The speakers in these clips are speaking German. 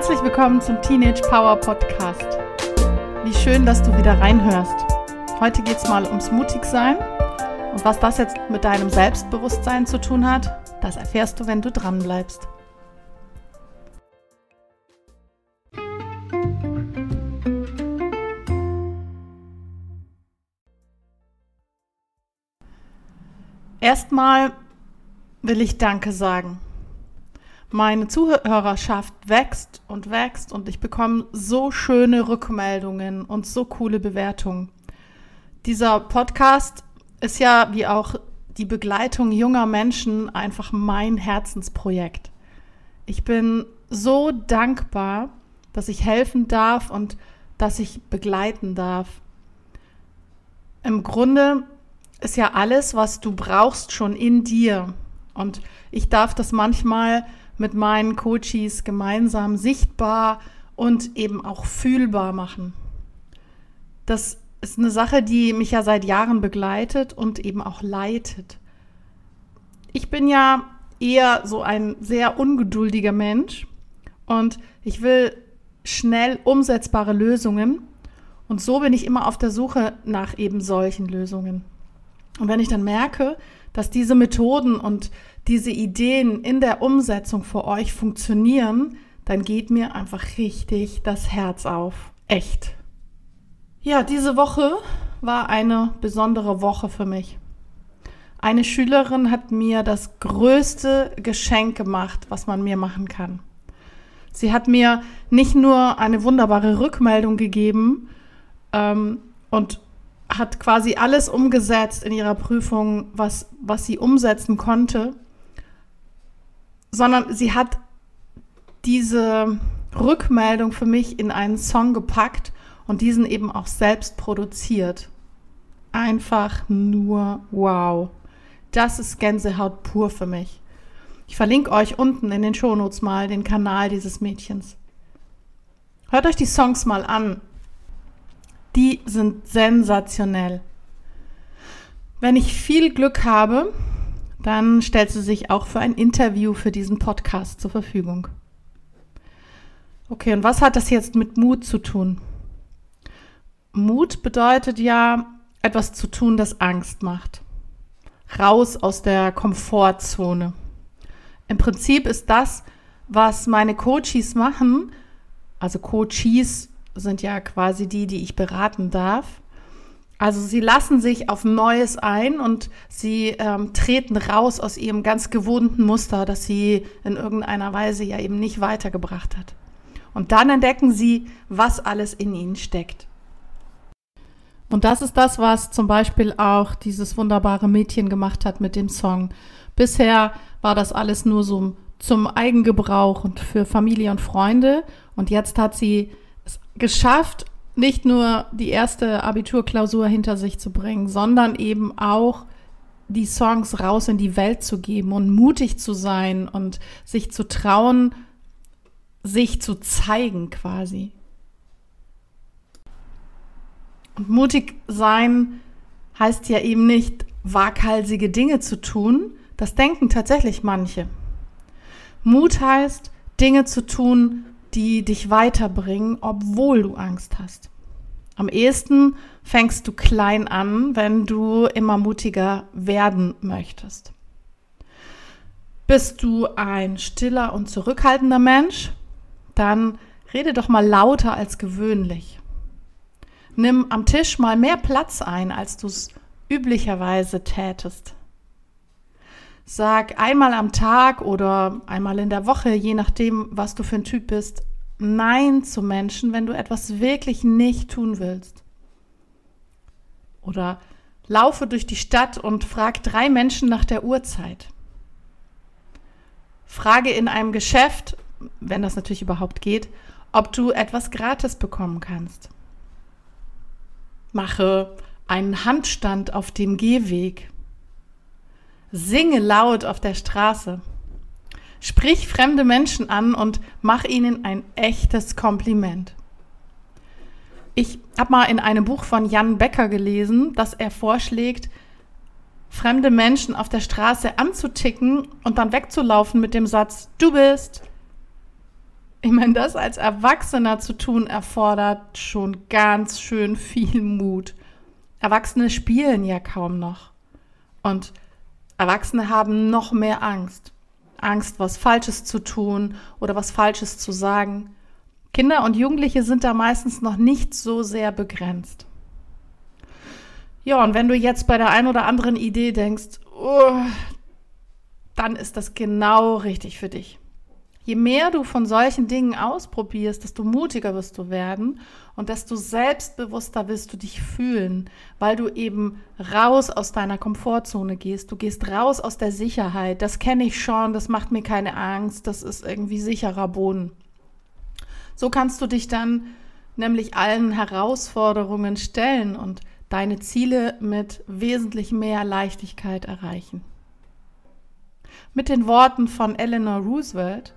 Herzlich willkommen zum Teenage Power Podcast. Wie schön, dass du wieder reinhörst. Heute geht es mal ums Mutigsein. Und was das jetzt mit deinem Selbstbewusstsein zu tun hat, das erfährst du, wenn du dran bleibst. Erstmal will ich Danke sagen. Meine Zuhörerschaft wächst und wächst und ich bekomme so schöne Rückmeldungen und so coole Bewertungen. Dieser Podcast ist ja wie auch die Begleitung junger Menschen einfach mein Herzensprojekt. Ich bin so dankbar, dass ich helfen darf und dass ich begleiten darf. Im Grunde ist ja alles, was du brauchst, schon in dir. Und ich darf das manchmal mit meinen Coaches gemeinsam sichtbar und eben auch fühlbar machen. Das ist eine Sache, die mich ja seit Jahren begleitet und eben auch leitet. Ich bin ja eher so ein sehr ungeduldiger Mensch und ich will schnell umsetzbare Lösungen und so bin ich immer auf der Suche nach eben solchen Lösungen. Und wenn ich dann merke, dass diese Methoden und diese Ideen in der Umsetzung für euch funktionieren, dann geht mir einfach richtig das Herz auf. Echt. Ja, diese Woche war eine besondere Woche für mich. Eine Schülerin hat mir das größte Geschenk gemacht, was man mir machen kann. Sie hat mir nicht nur eine wunderbare Rückmeldung gegeben ähm, und hat quasi alles umgesetzt in ihrer Prüfung, was, was sie umsetzen konnte, sondern sie hat diese Rückmeldung für mich in einen Song gepackt und diesen eben auch selbst produziert. Einfach nur wow. Das ist Gänsehaut pur für mich. Ich verlinke euch unten in den Shownotes mal den Kanal dieses Mädchens. Hört euch die Songs mal an. Die sind sensationell. Wenn ich viel Glück habe, dann stellt sie sich auch für ein Interview für diesen Podcast zur Verfügung. Okay, und was hat das jetzt mit Mut zu tun? Mut bedeutet ja, etwas zu tun, das Angst macht. Raus aus der Komfortzone. Im Prinzip ist das, was meine Coaches machen, also Coaches sind ja quasi die, die ich beraten darf, also sie lassen sich auf Neues ein und sie ähm, treten raus aus ihrem ganz gewohnten Muster, das sie in irgendeiner Weise ja eben nicht weitergebracht hat. Und dann entdecken sie, was alles in ihnen steckt. Und das ist das, was zum Beispiel auch dieses wunderbare Mädchen gemacht hat mit dem Song. Bisher war das alles nur so zum Eigengebrauch und für Familie und Freunde. Und jetzt hat sie es geschafft, nicht nur die erste Abiturklausur hinter sich zu bringen, sondern eben auch die Songs raus in die Welt zu geben und mutig zu sein und sich zu trauen, sich zu zeigen quasi. Und mutig sein heißt ja eben nicht, waghalsige Dinge zu tun. Das denken tatsächlich manche. Mut heißt, Dinge zu tun, die dich weiterbringen, obwohl du Angst hast. Am ehesten fängst du klein an, wenn du immer mutiger werden möchtest. Bist du ein stiller und zurückhaltender Mensch? Dann rede doch mal lauter als gewöhnlich. Nimm am Tisch mal mehr Platz ein, als du es üblicherweise tätest. Sag einmal am Tag oder einmal in der Woche, je nachdem, was du für ein Typ bist, Nein zu Menschen, wenn du etwas wirklich nicht tun willst. Oder laufe durch die Stadt und frag drei Menschen nach der Uhrzeit. Frage in einem Geschäft, wenn das natürlich überhaupt geht, ob du etwas gratis bekommen kannst. Mache einen Handstand auf dem Gehweg. Singe laut auf der Straße. Sprich fremde Menschen an und mach ihnen ein echtes Kompliment. Ich habe mal in einem Buch von Jan Becker gelesen, dass er vorschlägt, fremde Menschen auf der Straße anzuticken und dann wegzulaufen mit dem Satz, du bist. Ich meine, das als Erwachsener zu tun, erfordert schon ganz schön viel Mut. Erwachsene spielen ja kaum noch. Und Erwachsene haben noch mehr Angst. Angst, was Falsches zu tun oder was Falsches zu sagen. Kinder und Jugendliche sind da meistens noch nicht so sehr begrenzt. Ja, und wenn du jetzt bei der einen oder anderen Idee denkst, oh, dann ist das genau richtig für dich. Je mehr du von solchen Dingen ausprobierst, desto mutiger wirst du werden und desto selbstbewusster wirst du dich fühlen, weil du eben raus aus deiner Komfortzone gehst. Du gehst raus aus der Sicherheit. Das kenne ich schon, das macht mir keine Angst, das ist irgendwie sicherer Boden. So kannst du dich dann nämlich allen Herausforderungen stellen und deine Ziele mit wesentlich mehr Leichtigkeit erreichen. Mit den Worten von Eleanor Roosevelt,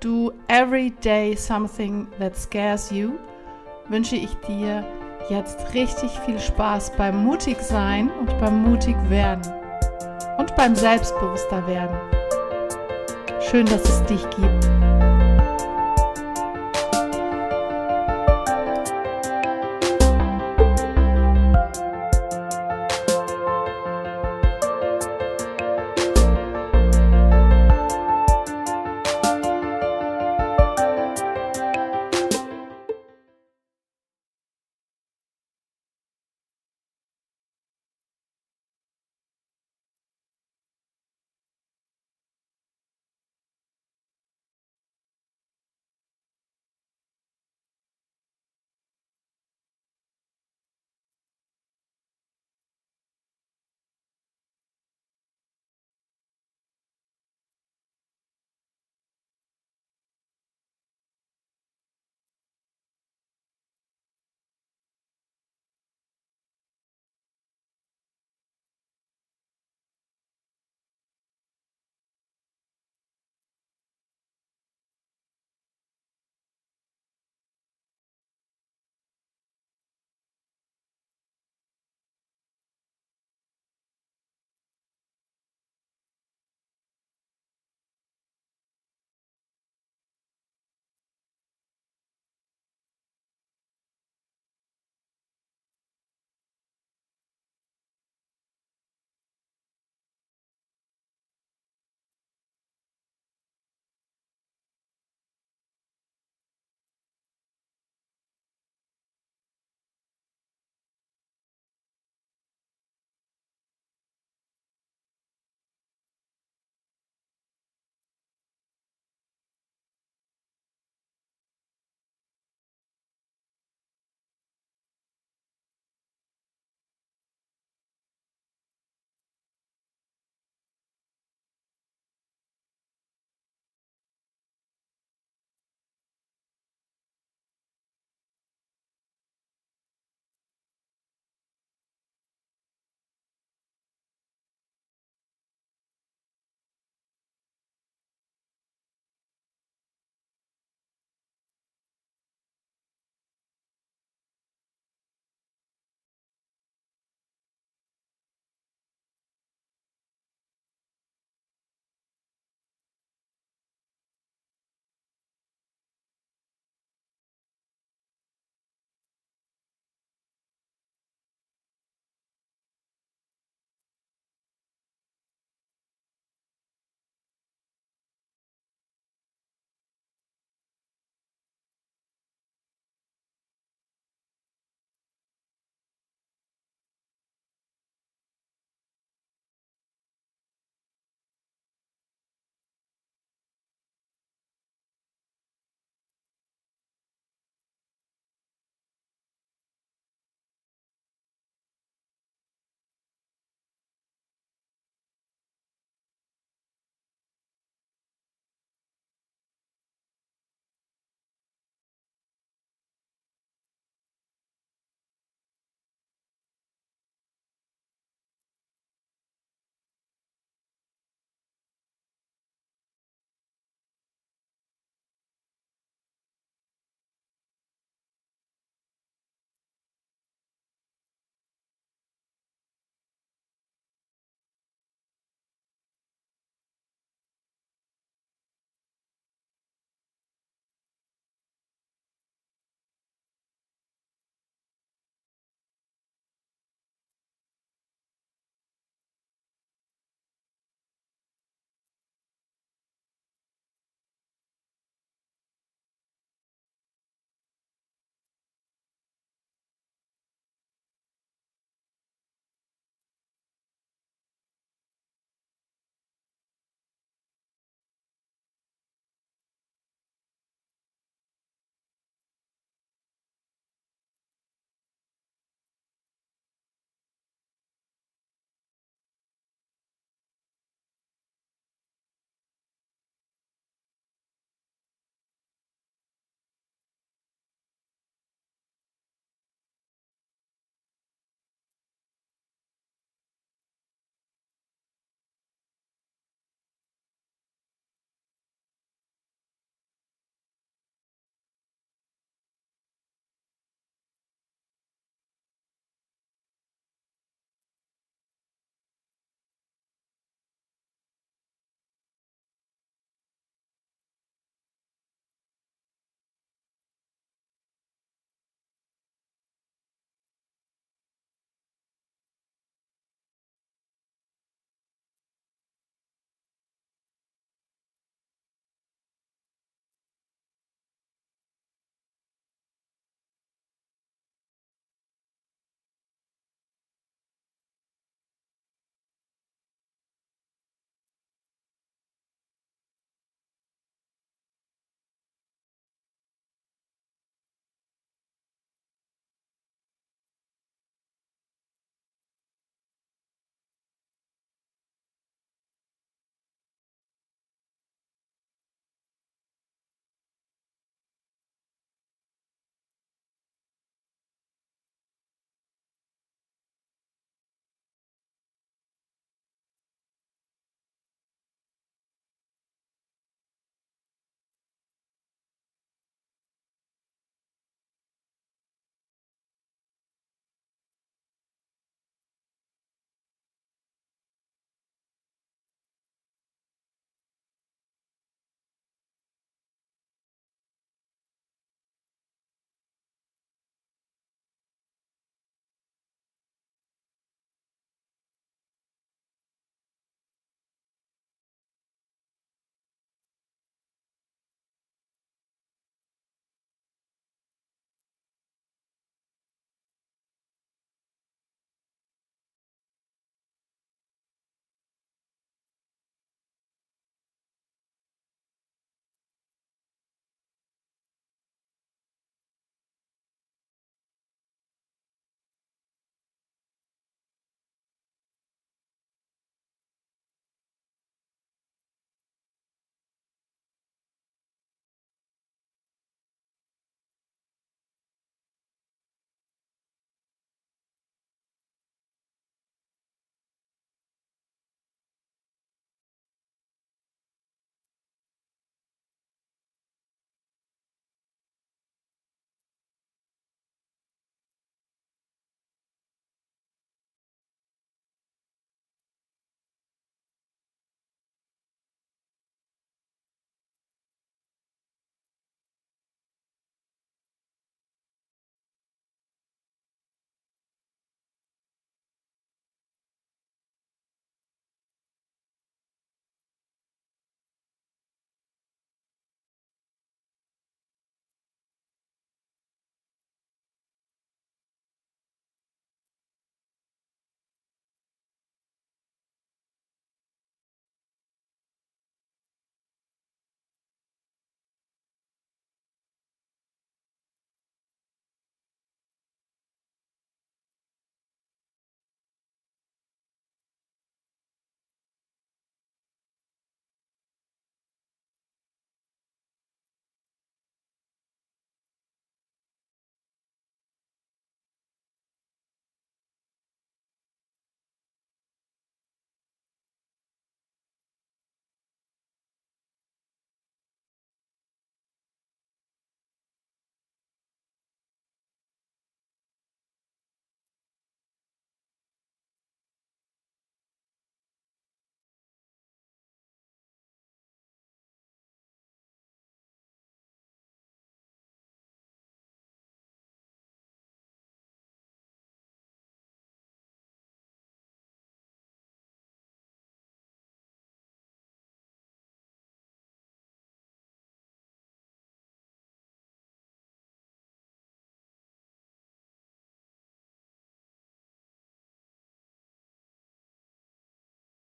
Do every day something that scares you, wünsche ich dir jetzt richtig viel Spaß beim mutig sein und beim mutig werden und beim selbstbewusster werden. Schön, dass es dich gibt.